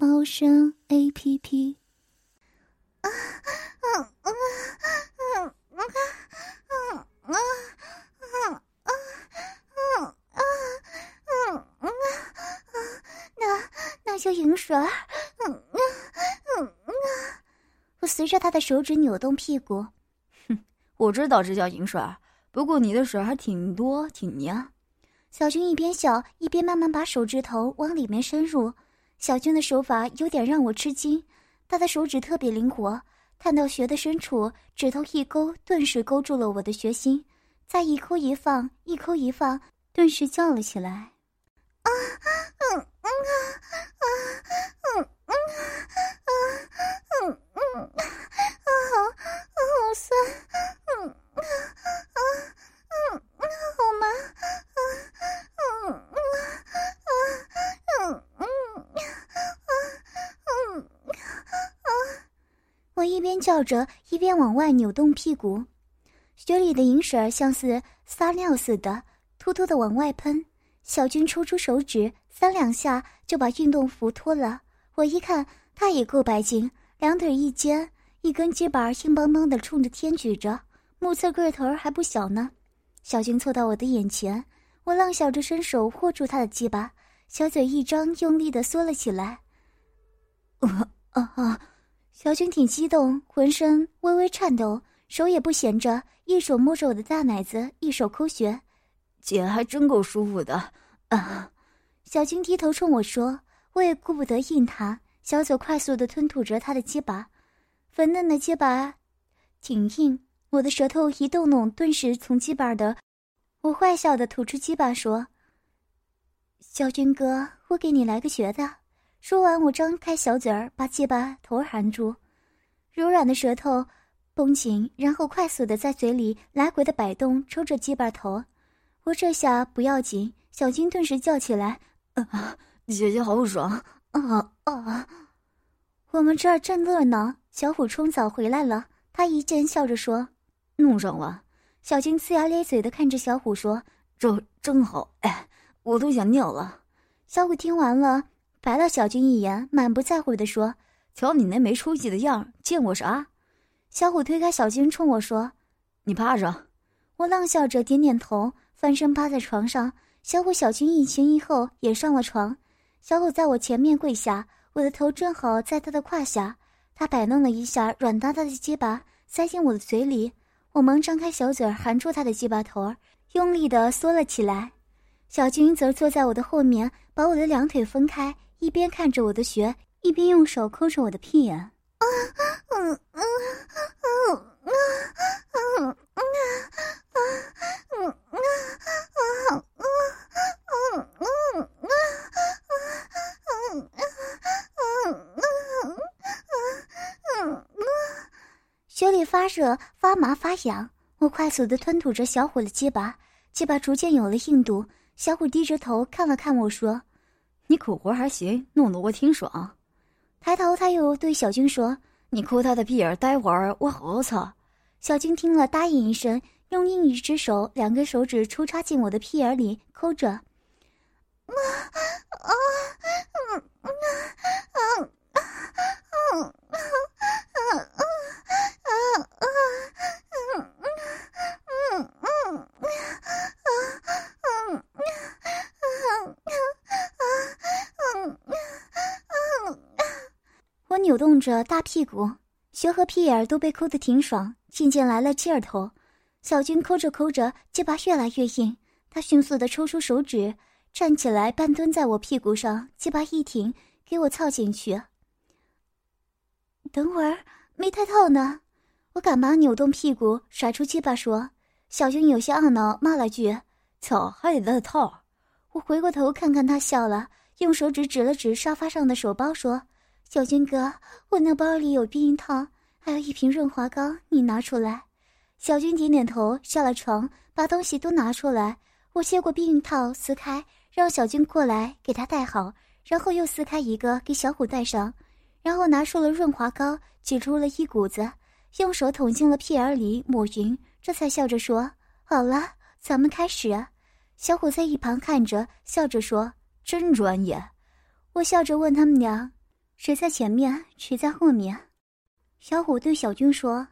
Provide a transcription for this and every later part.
猫声 A P P。啊啊啊啊啊啊啊啊啊啊啊啊！那那叫银水儿。嗯嗯嗯啊！我随着他的手指扭动屁股。哼，我知道这叫银水儿，不过你的水还挺多，挺黏。小军一边笑一边慢慢把手指头往里面深入。小军的手法有点让我吃惊，他的手指特别灵活，探到穴的深处，指头一勾，顿时勾住了我的穴心，再一抠一放，一抠一放，顿时叫了起来：“啊，嗯嗯啊，啊，嗯嗯啊，啊，嗯嗯啊，好，好酸，嗯啊啊嗯啊，好麻。”我一边叫着，一边往外扭动屁股，血里的银水像是撒尿似的，突突的往外喷。小军抽出手指，三两下就把运动服脱了。我一看，他也够白净，两腿一肩，一根鸡板硬邦邦的冲着天举着，目测个头还不小呢。小军凑到我的眼前，我浪笑着伸手握住他的鸡巴，小嘴一张，用力的缩了起来。啊啊啊！小军挺激动，浑身微微颤抖，手也不闲着，一手摸着我的大奶子，一手抠穴，姐还真够舒服的。啊！小军低头冲我说，我也顾不得应他，小嘴快速的吞吐着他的鸡巴，粉嫩的鸡巴挺硬，我的舌头一动动，顿时从鸡巴的，我坏笑的吐出鸡巴说：“小军哥，我给你来个绝的。”说完，我张开小嘴儿，把鸡巴头含住，柔软的舌头绷紧，然后快速的在嘴里来回的摆动，抽着鸡巴头。我这下不要紧，小金顿时叫起来：“啊，姐姐好爽！啊啊！”我们这儿正热闹，小虎冲澡回来了，他一见笑着说：“弄上了。”小金呲牙咧嘴的看着小虎说：“这真好，哎，我都想尿了。”小虎听完了。白了小军一眼，满不在乎地说：“瞧你那没出息的样，见过啥？”小虎推开小军，冲我说：“你趴着。”我浪笑着点点头，翻身趴在床上。小虎、小军一前一后也上了床。小虎在我前面跪下，我的头正好在他的胯下。他摆弄了一下软哒哒的鸡巴，塞进我的嘴里。我忙张开小嘴含住他的鸡巴头，用力地缩了起来。小军则坐在我的后面，把我的两腿分开。一边看着我的穴，一边用手抠着我的屁眼。啊，嗯嗯嗯嗯嗯嗯嗯嗯嗯嗯嗯嗯嗯穴里发热、发麻、发痒。我快速的吞吐着小虎的鸡巴，鸡巴逐渐有了硬度。小虎低着头看了看我说。你苦活还行，弄得我挺爽。抬头，他又对小军说：“你抠他的屁眼，待会儿我好好操。”小军听了，答应一声，用另一只手，两根手指抽插进我的屁眼里，抠着。啊啊，啊啊啊我。扭动着大屁股，穴和屁眼都被抠得挺爽，渐渐来了劲儿头。小军抠着抠着，鸡巴越来越硬，他迅速的抽出手指，站起来，半蹲在我屁股上，鸡巴一挺，给我操进去。等会儿没太套呢，我赶忙扭动屁股，甩出鸡巴说。小军有些懊恼，骂了句：“操，还得再套。”我回过头看看他，笑了，用手指指了指沙发上的手包，说。小军哥，我那包里有避孕套，还有一瓶润滑膏，你拿出来。小军点点头，下了床，把东西都拿出来。我接过避孕套，撕开，让小军过来给他戴好，然后又撕开一个给小虎戴上，然后拿出了润滑膏，挤出了一股子，用手捅进了屁眼里抹匀，这才笑着说：“好了，咱们开始。”小虎在一旁看着，笑着说：“真专业。”我笑着问他们俩：“谁在前面，谁在后面？”小虎对小军说。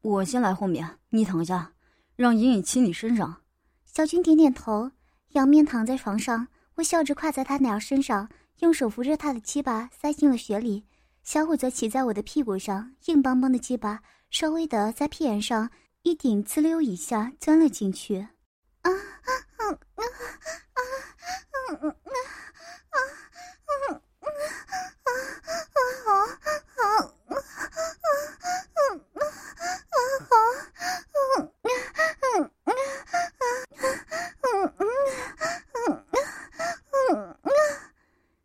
我先来后面，你躺下，让莹莹亲你身上。小军点点头，仰面躺在床上。我笑着跨在他俩身上，用手扶着他的鸡巴塞进了雪里。小虎则骑在我的屁股上，硬邦邦的鸡巴稍微的在屁眼上一顶，滋溜一下钻了进去。啊啊啊啊啊啊啊啊啊啊啊啊！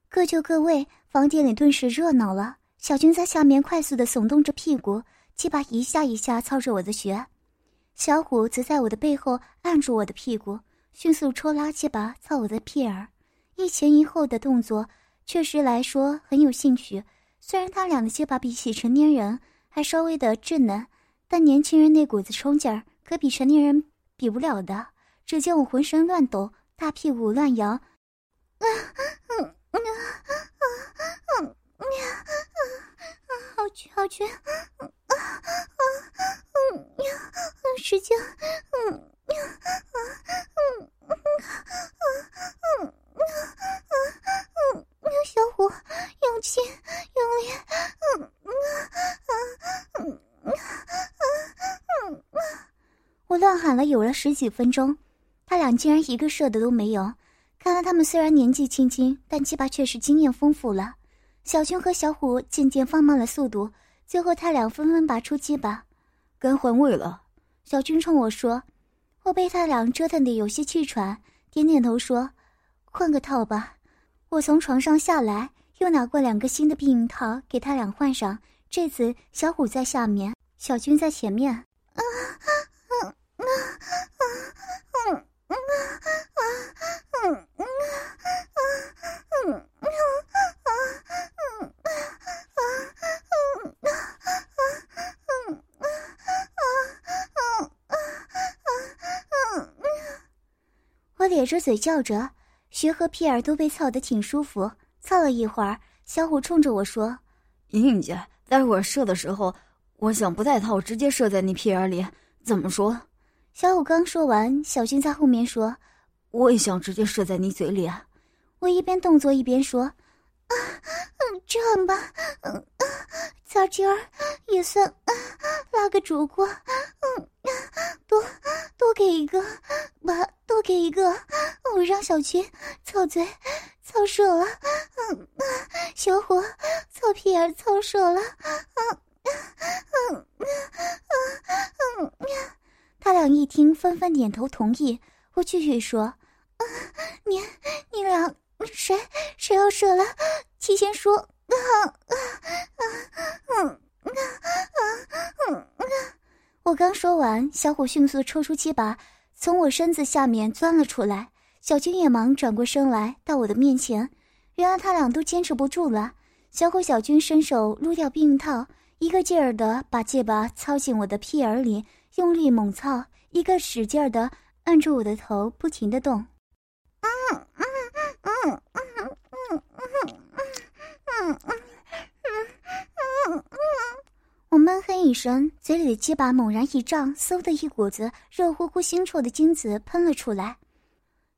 各！就各位，房间里顿时热闹了。小军在下面快速的耸动着屁股，鸡巴一下一下操着我的穴；小虎则在我的背后按住我的屁股，迅速抽拉鸡巴操我的屁儿，一前一后的动作，确实来说很有兴趣。虽然他俩的鸡巴比起成年人还稍微的稚嫩，但年轻人那股子冲劲儿可比成年人比不了的。只见我浑身乱抖，大屁股乱摇，啊啊啊！好绝好绝！啊啊啊！嗯呀，使劲！嗯呀啊嗯嗯嗯嗯嗯嗯！小虎，勇气，用力！嗯嗯啊嗯嗯嗯嗯！我乱喊了有了十几分钟，他俩竟然一个射的都没有。看来他们虽然年纪轻轻，但鸡巴却是经验丰富了。小军和小虎渐渐放慢了速度，最后他俩纷纷拔出鸡巴。该换位了，小军冲我说。我被他俩折腾得有些气喘，点点头说：“换个套吧。”我从床上下来，又拿过两个新的避孕套给他俩换上。这次小虎在下面，小军在前面。啊啊啊啊啊啊啊啊！咧着嘴叫着，穴和屁眼都被操得挺舒服。操了一会儿，小虎冲着我说：“莹莹姐，待会儿射的时候，我想不带套，直接射在你屁眼里，怎么说？”小五刚说完，小军在后面说：“我也想直接射在你嘴里啊。”我一边动作一边说：“啊，嗯这样吧，嗯，咱今儿也算拉个主顾，嗯，多多给一个，吧。”多给一个，我让小军操嘴，操射了。嗯，小虎操屁眼，操射了。嗯嗯嗯嗯他俩一听，纷纷点头同意。我继续说：“啊你你俩谁谁要射了？提前说。”啊啊啊啊啊我刚说完，小虎迅速抽出鸡巴。从我身子下面钻了出来，小军也忙转过身来到我的面前。原来他俩都坚持不住了。小虎、小军伸手撸掉避孕套，一个劲儿的把戒疤操进我的屁眼里，用力猛操；一个使劲儿的按住我的头，不停的动。我闷哼一声，嘴里的鸡巴猛然一胀，嗖的一股子热乎乎、腥臭的精子喷了出来。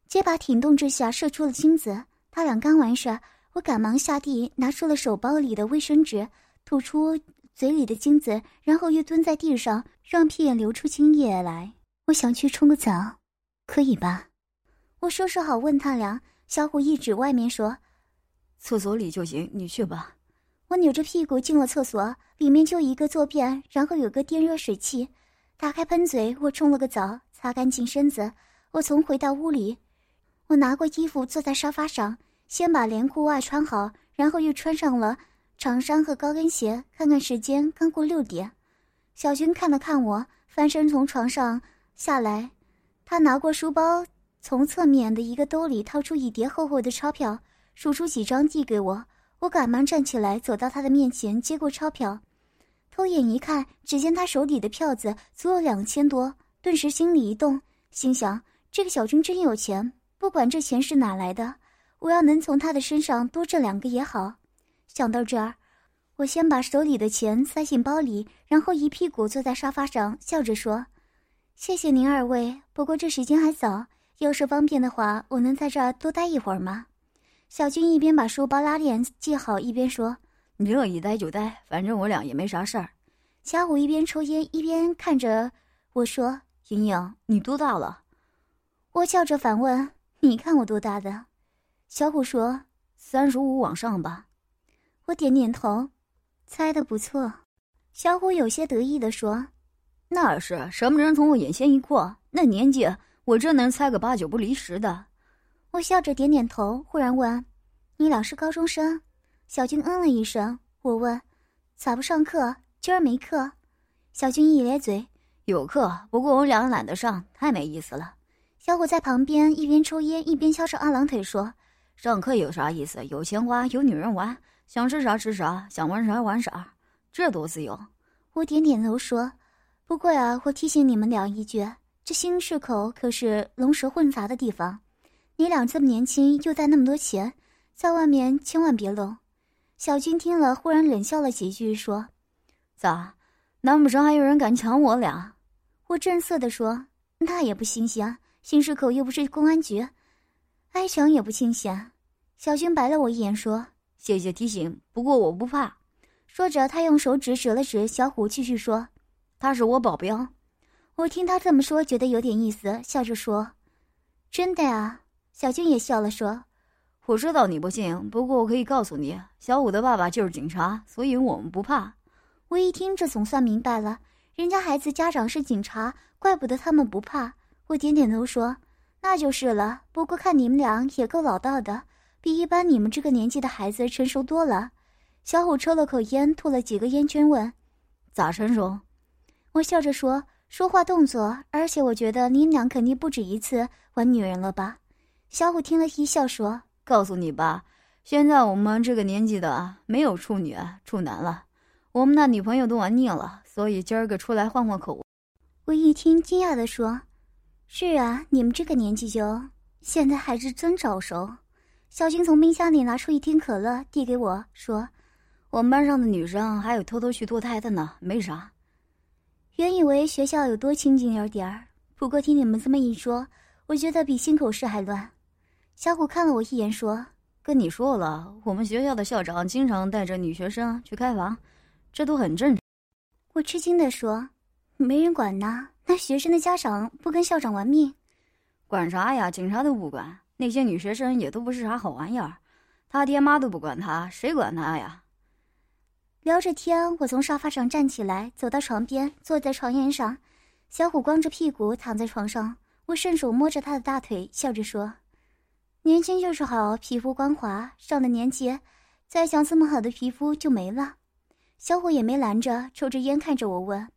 鸡巴挺动之下射出了精子。他俩刚完事，我赶忙下地拿出了手包里的卫生纸，吐出嘴里的精子，然后又蹲在地上让屁眼流出精液来。我想去冲个澡，可以吧？我收拾好问他俩，小虎一指外面说：“厕所里就行，你去吧。”我扭着屁股进了厕所，里面就一个坐便，然后有个电热水器。打开喷嘴，我冲了个澡，擦干净身子。我从回到屋里，我拿过衣服坐在沙发上，先把连裤袜穿好，然后又穿上了长衫和高跟鞋，看看时间，刚过六点。小军看了看我，翻身从床上下来，他拿过书包，从侧面的一个兜里掏出一叠厚厚的钞票，数出几张递给我。我赶忙站起来，走到他的面前，接过钞票，偷眼一看，只见他手里的票子足有两千多，顿时心里一动，心想：这个小军真有钱，不管这钱是哪来的，我要能从他的身上多挣两个也好。想到这儿，我先把手里的钱塞进包里，然后一屁股坐在沙发上，笑着说：“谢谢您二位，不过这时间还早，要是方便的话，我能在这儿多待一会儿吗？”小军一边把书包拉链系好，一边说：“你乐意待就待，反正我俩也没啥事儿。”小虎一边抽烟一边看着我说：“莹莹，你多大了？”我笑着反问：“你看我多大的？”小虎说：“三十五往上吧。”我点点头，猜的不错。小虎有些得意地说：“那是什么人从我眼前一过？那年纪，我真能猜个八九不离十的。”我笑着点点头，忽然问：“你俩是高中生？”小军嗯了一声。我问：“咋不上课？今儿没课？”小军一咧嘴：“有课，不过我俩懒得上，太没意思了。”小虎在旁边一边抽烟一边翘着二郎腿说：“上课有啥意思？有钱花，有女人玩。”想吃啥吃啥，想玩啥玩啥，这多自由！我点点头说：“不过呀，我提醒你们俩一句，这新市口可是龙蛇混杂的地方，你俩这么年轻，又带那么多钱，在外面千万别露。”小军听了，忽然冷笑了几句，说：“咋？难不成还有人敢抢我俩？”我正色地说：“那也不新鲜，新市口又不是公安局，挨抢也不新鲜。”小军白了我一眼，说。谢谢提醒，不过我不怕。说着，他用手指指了指小虎，继续说：“他是我保镖。”我听他这么说，觉得有点意思，笑着说：“真的啊？”小军也笑了，说：“我知道你不信，不过我可以告诉你，小虎的爸爸就是警察，所以我们不怕。”我一听，这总算明白了，人家孩子家长是警察，怪不得他们不怕。我点点头说：“那就是了。不过看你们俩也够老道的。”比一般你们这个年纪的孩子成熟多了。小虎抽了口烟，吐了几个烟圈，问：“咋成熟？”我笑着说：“说话动作，而且我觉得你俩肯定不止一次玩女人了吧？”小虎听了一笑，说：“告诉你吧，现在我们这个年纪的没有处女处男了，我们那女朋友都玩腻了，所以今儿个出来换换口味。”我一听，惊讶地说：“是啊，你们这个年纪就现在还是真早熟。”小军从冰箱里拿出一听可乐，递给我说：“我们班上的女生还有偷偷去堕胎的呢，没啥。原以为学校有多清静点点儿，不过听你们这么一说，我觉得比心口市还乱。”小虎看了我一眼，说：“跟你说了，我们学校的校长经常带着女学生去开房，这都很正常。”我吃惊地说：“没人管呢？那学生的家长不跟校长玩命？管啥呀？警察都不管。”那些女学生也都不是啥好玩意儿，他爹妈都不管他，谁管他呀？聊着天，我从沙发上站起来，走到床边，坐在床沿上。小虎光着屁股躺在床上，我顺手摸着他的大腿，笑着说：“年轻就是好，皮肤光滑。上了年纪，再想这么好的皮肤就没了。”小虎也没拦着，抽着烟看着我问：“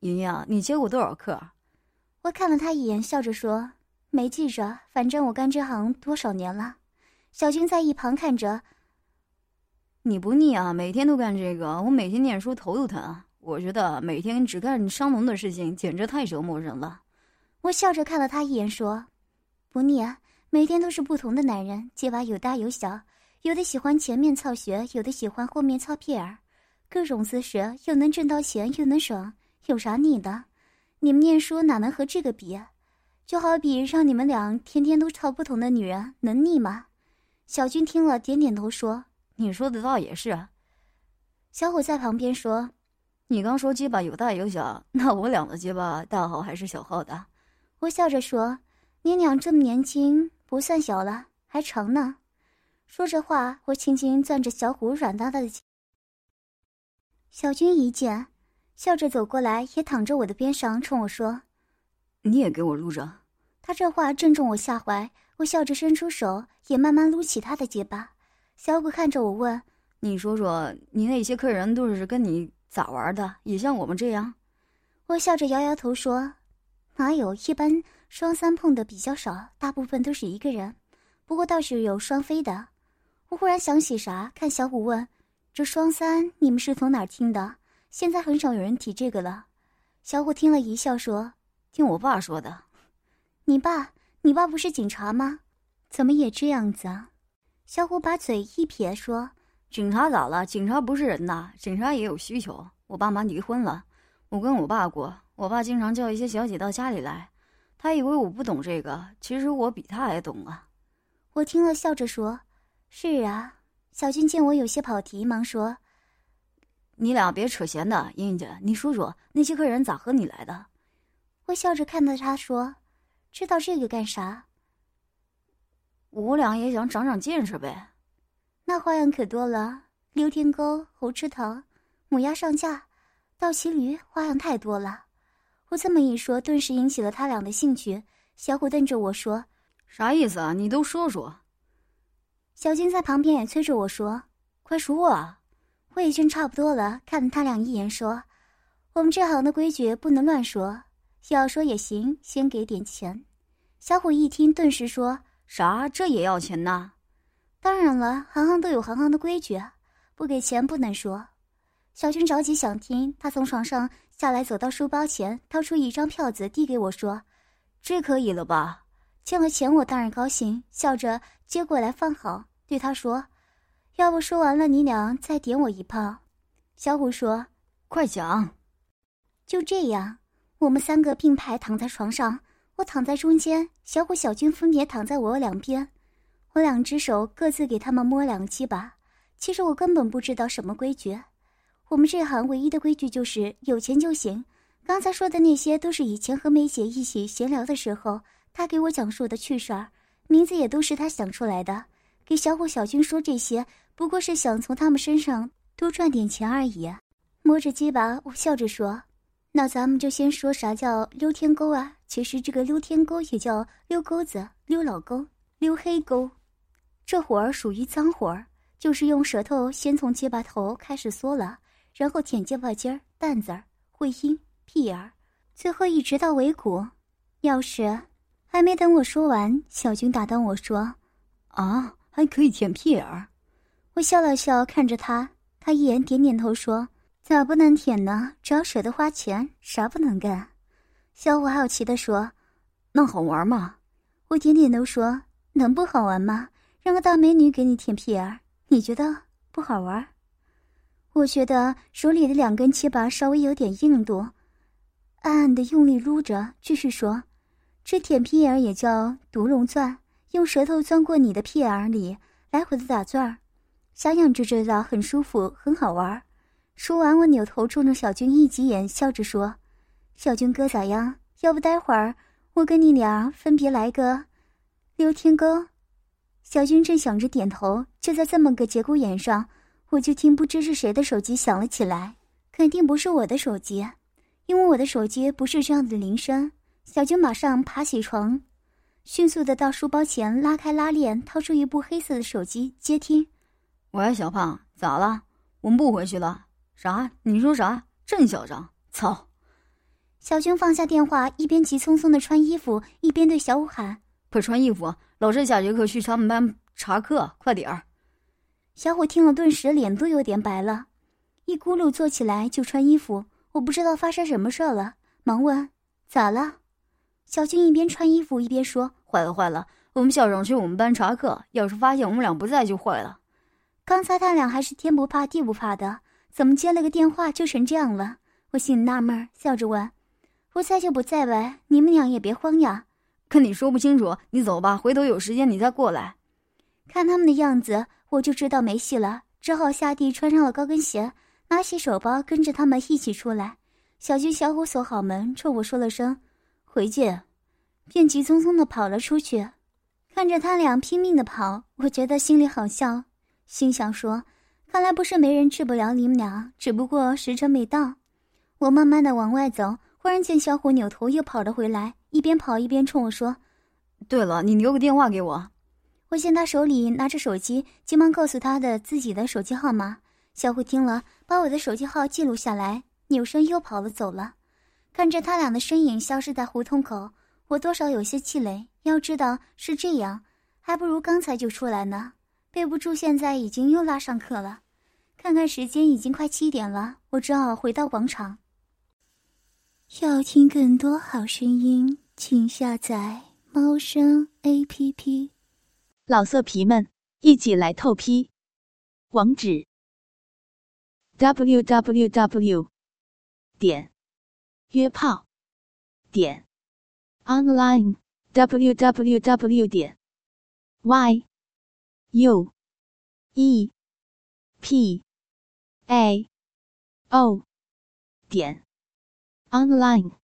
莹莹，你接过多少课？”我看了他一眼，笑着说。没记着，反正我干这行多少年了。小军在一旁看着。你不腻啊？每天都干这个，我每天念书头都疼。我觉得每天只干相同的事情，简直太折磨人了。我笑着看了他一眼，说：“不腻啊，每天都是不同的男人，鸡巴有大有小，有的喜欢前面操穴，有的喜欢后面操屁儿，各种姿势，又能挣到钱，又能爽，有啥腻的？你们念书哪能和这个比？”就好比让你们俩天天都操不同的女人，能腻吗？小军听了，点点头说：“你说的倒也是。”小虎在旁边说：“你刚说鸡巴有大有小，那我俩的鸡巴大号还是小号的？”我笑着说：“你俩这么年轻，不算小了，还长呢。”说着话，我轻轻攥着小虎软哒哒的小军一见，笑着走过来，也躺着我的边上，冲我说。你也给我撸着。他这话正中我下怀，我笑着伸出手，也慢慢撸起他的结巴。小虎看着我问：“你说说，你那些客人都是跟你咋玩的？也像我们这样？我笑着摇摇头说：“哪有？一般双三碰的比较少，大部分都是一个人。不过倒是有双飞的。”我忽然想起啥，看小虎问：“这双三你们是从哪儿听的？现在很少有人提这个了。”小虎听了一笑说：“听我爸说的。”你爸？你爸不是警察吗？怎么也这样子啊？小虎把嘴一撇说：“警察咋了？警察不是人呐，警察也有需求。我爸妈离婚了。”我跟我爸过，我爸经常叫一些小姐到家里来，他以为我不懂这个，其实我比他还懂啊。我听了笑着说：“是啊。”小军见我有些跑题，忙说：“你俩别扯闲的，英英姐，你说说那些客人咋和你来的？”我笑着看着他说：“知道这个干啥？”我俩也想长长见识呗。那花样可多了：溜天沟、猴吃桃、母鸭上架。倒骑驴花样太多了，我这么一说，顿时引起了他俩的兴趣。小虎瞪着我说：“啥意思啊？你都说说。”小金在旁边也催着我说：“快说啊！”我已经差不多了，看了他俩一眼说：“我们这行的规矩不能乱说，要说也行，先给点钱。”小虎一听，顿时说：“啥？这也要钱呐？”“当然了，行行都有行行的规矩，不给钱不能说。”小军着急想听，他从床上下来，走到书包前，掏出一张票子递给我，说：“这可以了吧？”欠了钱，我当然高兴，笑着接过来放好，对他说：“要不说完了，你俩再点我一炮。”小虎说：“快讲。”就这样，我们三个并排躺在床上，我躺在中间，小虎、小军分别躺在我两边，我两只手各自给他们摸两个鸡巴。其实我根本不知道什么规矩。我们这行唯一的规矩就是有钱就行。刚才说的那些都是以前和梅姐一起闲聊的时候，她给我讲述的趣事儿，名字也都是她想出来的。给小虎、小军说这些，不过是想从他们身上多赚点钱而已。摸着鸡巴，我笑着说：“那咱们就先说啥叫溜天沟啊？其实这个溜天沟也叫溜沟子、溜老沟、溜黑沟，这活儿属于脏活儿，就是用舌头先从结巴头开始嗦了。”然后舔结巴尖儿、蛋子儿、会阴、屁眼儿，最后一直到尾骨。要是还没等我说完，小军打断我说：“啊，还可以舔屁眼儿？”我笑了笑，看着他，他一眼点点头说：“咋不能舔呢？只要舍得花钱，啥不能干？”小虎好奇地说：“那好玩吗？”我点点头说：“能不好玩吗？让个大美女给你舔屁眼儿，你觉得不好玩？”我觉得手里的两根鸡巴稍微有点硬度，暗暗的用力撸着，继续说：“这舔屁眼也叫毒龙钻，用舌头钻过你的屁眼里，来回的打钻儿，想想就知道很舒服，很好玩。”说完，我扭头冲着小军一挤眼，笑着说：“小军哥咋样？要不待会儿我跟你俩分别来个溜天沟？”小军正想着点头，就在这么个节骨眼上。我就听不知是谁的手机响了起来，肯定不是我的手机，因为我的手机不是这样的铃声。小军马上爬起床，迅速的到书包前拉开拉链，掏出一部黑色的手机接听。喂，小胖，咋了？我们不回去了？啥？你说啥？真嚣张！操！小军放下电话，一边急匆匆的穿衣服，一边对小五喊：“快穿衣服，老师下节课去他们班查课，快点儿！”小虎听了，顿时脸都有点白了，一咕噜坐起来就穿衣服。我不知道发生什么事儿了，忙问：“咋了？”小军一边穿衣服一边说：“坏了坏了，我们校长去我们班查课，要是发现我们俩不在就坏了。刚才他俩还是天不怕地不怕的，怎么接了个电话就成这样了？”我心里纳闷，笑着问：“不在就不在呗，你们俩也别慌呀。”跟你说不清楚，你走吧，回头有时间你再过来。看他们的样子。我就知道没戏了，只好下地穿上了高跟鞋，拿起手包，跟着他们一起出来。小军、小虎锁好门，冲我说了声“回见”，便急匆匆的跑了出去。看着他俩拼命的跑，我觉得心里好笑，心想说：“看来不是没人治不了你们俩，只不过时辰没到。”我慢慢的往外走，忽然见小虎扭头又跑了回来，一边跑一边冲我说：“对了，你留个电话给我。”我见他手里拿着手机，急忙告诉他的自己的手机号码。小虎听了，把我的手机号记录下来，扭身又跑了走了。看着他俩的身影消失在胡同口，我多少有些气馁。要知道是这样，还不如刚才就出来呢。备不住现在已经又拉上课了。看看时间，已经快七点了，我只好回到广场。要听更多好声音，请下载猫声 A P P。老色皮们，一起来透批！网址：w w w 点约炮点 online w w w 点 y u e. P. A. O. 点。Online。